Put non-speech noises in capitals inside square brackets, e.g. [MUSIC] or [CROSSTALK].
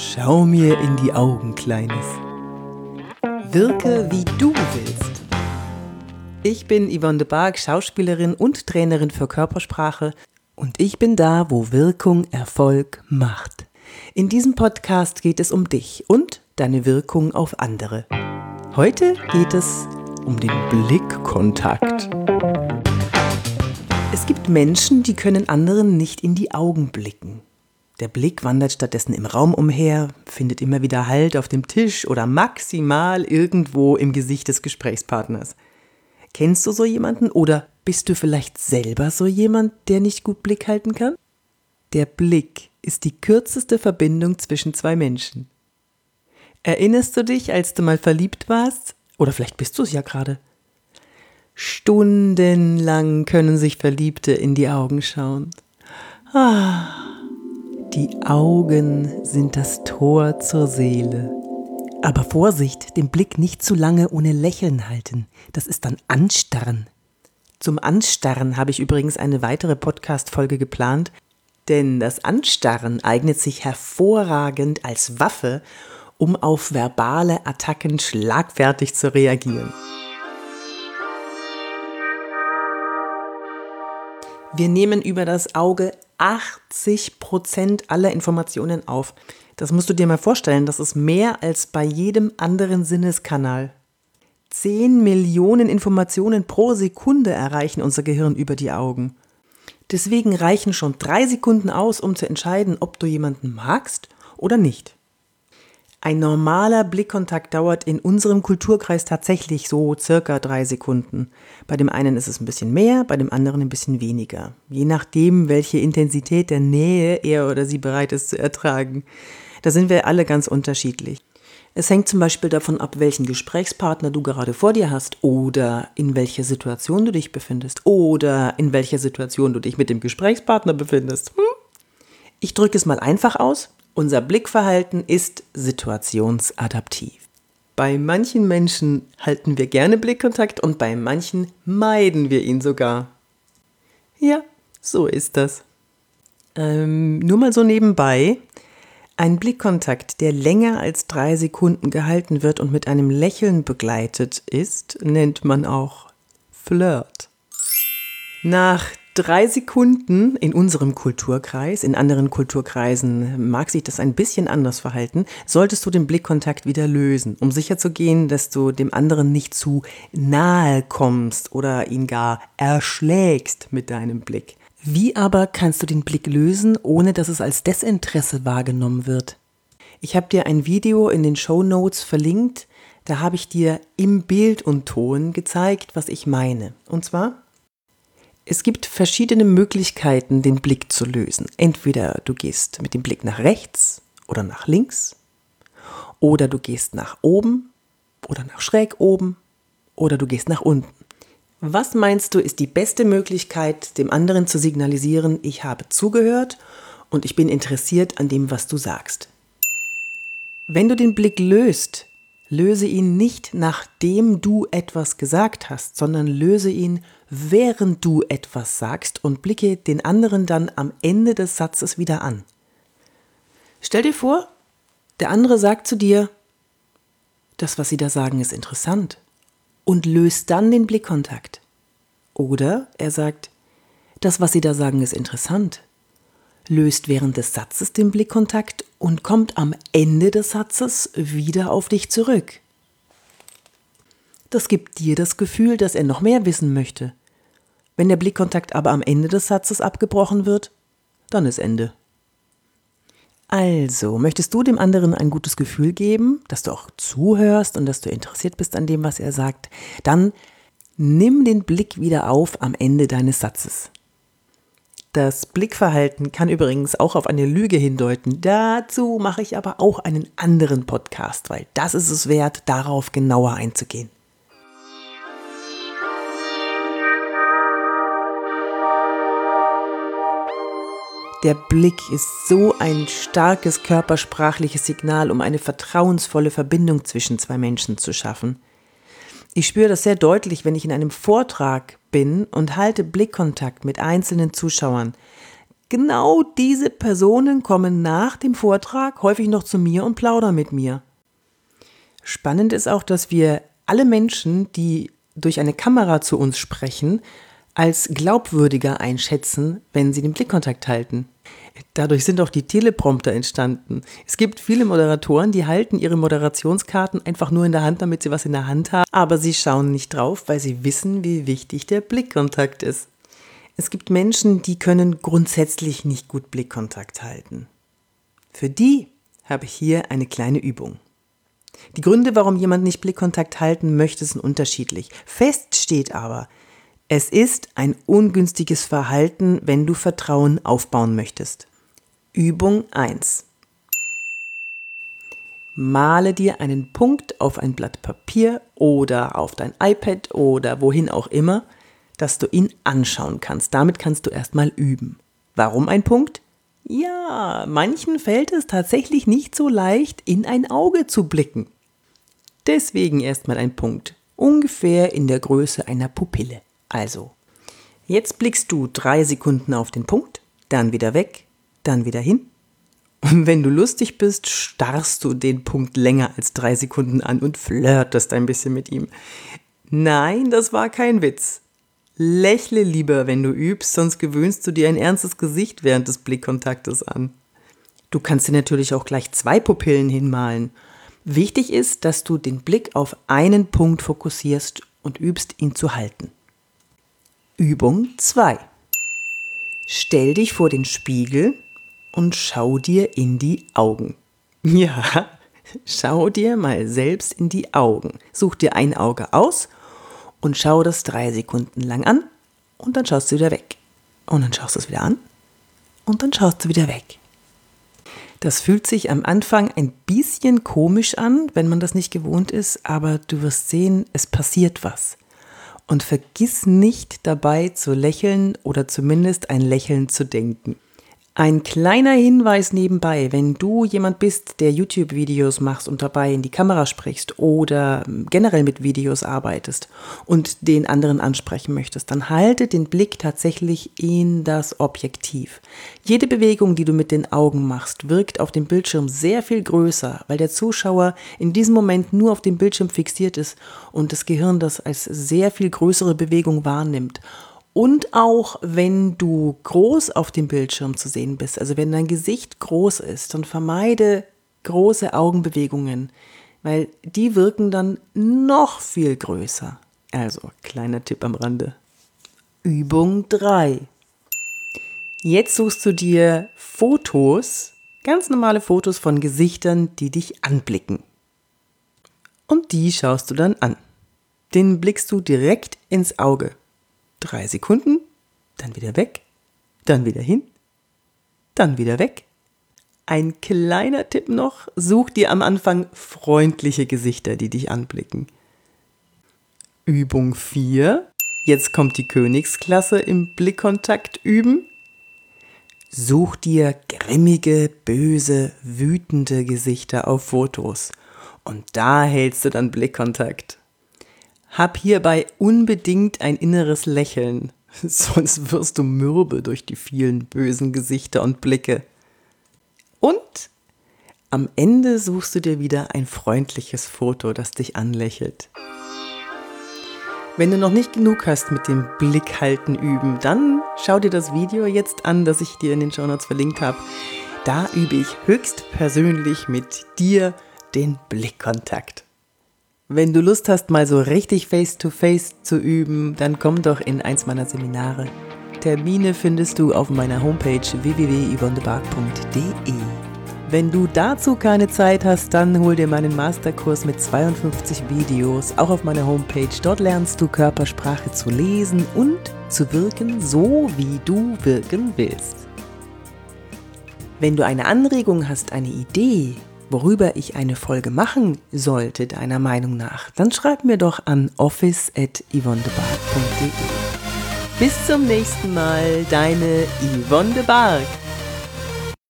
Schau mir in die Augen, Kleines. Wirke, wie du willst. Ich bin Yvonne de Barg, Schauspielerin und Trainerin für Körpersprache und ich bin da, wo Wirkung Erfolg macht. In diesem Podcast geht es um dich und deine Wirkung auf andere. Heute geht es um den Blickkontakt. Es gibt Menschen, die können anderen nicht in die Augen blicken. Der Blick wandert stattdessen im Raum umher, findet immer wieder Halt auf dem Tisch oder maximal irgendwo im Gesicht des Gesprächspartners. Kennst du so jemanden oder bist du vielleicht selber so jemand, der nicht gut Blick halten kann? Der Blick ist die kürzeste Verbindung zwischen zwei Menschen. Erinnerst du dich, als du mal verliebt warst? Oder vielleicht bist du es ja gerade. Stundenlang können sich Verliebte in die Augen schauen. Ah, die Augen sind das Tor zur Seele. Aber Vorsicht, den Blick nicht zu lange ohne Lächeln halten. Das ist dann Anstarren. Zum Anstarren habe ich übrigens eine weitere Podcast-Folge geplant, denn das Anstarren eignet sich hervorragend als Waffe, um auf verbale Attacken schlagfertig zu reagieren. Wir nehmen über das Auge 80 Prozent aller Informationen auf. Das musst du dir mal vorstellen, das ist mehr als bei jedem anderen Sinneskanal. 10 Millionen Informationen pro Sekunde erreichen unser Gehirn über die Augen. Deswegen reichen schon drei Sekunden aus, um zu entscheiden, ob du jemanden magst oder nicht. Ein normaler Blickkontakt dauert in unserem Kulturkreis tatsächlich so circa drei Sekunden. Bei dem einen ist es ein bisschen mehr, bei dem anderen ein bisschen weniger. Je nachdem, welche Intensität der Nähe er oder sie bereit ist zu ertragen. Da sind wir alle ganz unterschiedlich. Es hängt zum Beispiel davon ab, welchen Gesprächspartner du gerade vor dir hast oder in welcher Situation du dich befindest oder in welcher Situation du dich mit dem Gesprächspartner befindest. Hm? Ich drücke es mal einfach aus. Unser Blickverhalten ist situationsadaptiv. Bei manchen Menschen halten wir gerne Blickkontakt und bei manchen meiden wir ihn sogar. Ja, so ist das. Ähm, nur mal so nebenbei. Ein Blickkontakt, der länger als drei Sekunden gehalten wird und mit einem Lächeln begleitet ist, nennt man auch Flirt. Nach drei Sekunden in unserem Kulturkreis, in anderen Kulturkreisen mag sich das ein bisschen anders verhalten, solltest du den Blickkontakt wieder lösen, um sicherzugehen, dass du dem anderen nicht zu nahe kommst oder ihn gar erschlägst mit deinem Blick. Wie aber kannst du den Blick lösen, ohne dass es als Desinteresse wahrgenommen wird? Ich habe dir ein Video in den Show Notes verlinkt, da habe ich dir im Bild und Ton gezeigt, was ich meine. Und zwar es gibt verschiedene Möglichkeiten, den Blick zu lösen. Entweder du gehst mit dem Blick nach rechts oder nach links, oder du gehst nach oben oder nach schräg oben, oder du gehst nach unten. Was meinst du, ist die beste Möglichkeit, dem anderen zu signalisieren, ich habe zugehört und ich bin interessiert an dem, was du sagst? Wenn du den Blick löst, löse ihn nicht nachdem du etwas gesagt hast, sondern löse ihn während du etwas sagst und blicke den anderen dann am Ende des Satzes wieder an. Stell dir vor, der andere sagt zu dir, das, was sie da sagen, ist interessant und löst dann den Blickkontakt. Oder er sagt, das, was sie da sagen, ist interessant, löst während des Satzes den Blickkontakt und kommt am Ende des Satzes wieder auf dich zurück. Das gibt dir das Gefühl, dass er noch mehr wissen möchte. Wenn der Blickkontakt aber am Ende des Satzes abgebrochen wird, dann ist Ende. Also, möchtest du dem anderen ein gutes Gefühl geben, dass du auch zuhörst und dass du interessiert bist an dem, was er sagt, dann nimm den Blick wieder auf am Ende deines Satzes. Das Blickverhalten kann übrigens auch auf eine Lüge hindeuten. Dazu mache ich aber auch einen anderen Podcast, weil das ist es wert, darauf genauer einzugehen. Der Blick ist so ein starkes körpersprachliches Signal, um eine vertrauensvolle Verbindung zwischen zwei Menschen zu schaffen. Ich spüre das sehr deutlich, wenn ich in einem Vortrag bin und halte Blickkontakt mit einzelnen Zuschauern. Genau diese Personen kommen nach dem Vortrag häufig noch zu mir und plaudern mit mir. Spannend ist auch, dass wir alle Menschen, die durch eine Kamera zu uns sprechen, als glaubwürdiger einschätzen, wenn sie den Blickkontakt halten. Dadurch sind auch die Teleprompter entstanden. Es gibt viele Moderatoren, die halten ihre Moderationskarten einfach nur in der Hand, damit sie was in der Hand haben, aber sie schauen nicht drauf, weil sie wissen, wie wichtig der Blickkontakt ist. Es gibt Menschen, die können grundsätzlich nicht gut Blickkontakt halten. Für die habe ich hier eine kleine Übung. Die Gründe, warum jemand nicht Blickkontakt halten möchte, sind unterschiedlich. Fest steht aber, es ist ein ungünstiges Verhalten, wenn du Vertrauen aufbauen möchtest. Übung 1. Male dir einen Punkt auf ein Blatt Papier oder auf dein iPad oder wohin auch immer – dass du ihn anschauen kannst. Damit kannst du erstmal üben. Warum ein Punkt? Ja, manchen fällt es tatsächlich nicht so leicht, in ein Auge zu blicken. Deswegen erstmal ein Punkt, ungefähr in der Größe einer Pupille. Also, jetzt blickst du drei Sekunden auf den Punkt, dann wieder weg, dann wieder hin. Und wenn du lustig bist, starrst du den Punkt länger als drei Sekunden an und flirtest ein bisschen mit ihm. Nein, das war kein Witz. Lächle lieber, wenn du übst, sonst gewöhnst du dir ein ernstes Gesicht während des Blickkontaktes an. Du kannst dir natürlich auch gleich zwei Pupillen hinmalen. Wichtig ist, dass du den Blick auf einen Punkt fokussierst und übst, ihn zu halten. Übung 2. Stell dich vor den Spiegel und schau dir in die Augen. [LAUGHS] Ja, schau dir mal selbst in die Augen. Such dir ein Auge aus und schau das drei Sekunden lang an und dann schaust du wieder weg. Und dann schaust du es wieder an und dann schaust du wieder weg. Das fühlt sich am Anfang ein bisschen komisch an, wenn man das nicht gewohnt ist, aber du wirst sehen, es passiert was. Und vergiss nicht dabei zu lächeln oder zumindest ein Lächeln zu denken. Ein kleiner Hinweis nebenbei, wenn du jemand bist, der YouTube-Videos machst und dabei in die Kamera sprichst oder generell mit Videos arbeitest und den anderen ansprechen möchtest, dann halte den Blick tatsächlich in das Objektiv. Jede Bewegung, die du mit den Augen machst, wirkt auf dem Bildschirm sehr viel größer, weil der Zuschauer in diesem Moment nur auf dem Bildschirm fixiert ist und das Gehirn das als sehr viel größere Bewegung wahrnimmt. Und auch wenn du groß auf dem Bildschirm zu sehen bist, also wenn dein Gesicht groß ist, dann vermeide große Augenbewegungen, weil die wirken dann noch viel größer. Also, kleiner Tipp am Rande. Übung 3. Jetzt suchst du dir Fotos, ganz normale Fotos von Gesichtern, die dich anblicken. Und die schaust du dann an. Den blickst du direkt ins Auge drei Sekunden, dann wieder weg, dann wieder hin, dann wieder weg. Ein kleiner Tipp noch, such dir am Anfang freundliche Gesichter, die dich anblicken. Übung 4. Jetzt kommt die Königsklasse im Blickkontakt üben. Such dir grimmige, böse, wütende Gesichter auf Fotos. Und da hältst du dann Blickkontakt. Hab hierbei unbedingt ein inneres Lächeln, [LAUGHS] sonst wirst du mürbe durch die vielen bösen Gesichter und Blicke. Und am Ende suchst du dir wieder ein freundliches Foto, das dich anlächelt. Wenn du noch nicht genug hast mit dem Blickhalten üben, dann schau dir das Video jetzt an, das ich dir in den Shownotes verlinkt habe. Da übe ich höchstpersönlich mit dir den Blickkontakt. Wenn du Lust hast, mal so richtig face-to-face -face zu üben, dann komm doch in eins meiner Seminare. Termine findest du auf meiner Homepage www.yvonnebark.de. Wenn du dazu keine Zeit hast, dann hol dir meinen Masterkurs mit 52 Videos, auch auf meiner Homepage. Dort lernst du Körpersprache zu lesen und zu wirken, so wie du wirken willst. Wenn du eine Anregung hast, eine Idee, worüber ich eine Folge machen sollte, deiner Meinung nach, dann schreib mir doch an office.yvonnebark.de. Bis zum nächsten Mal, deine Yvonne de Barg.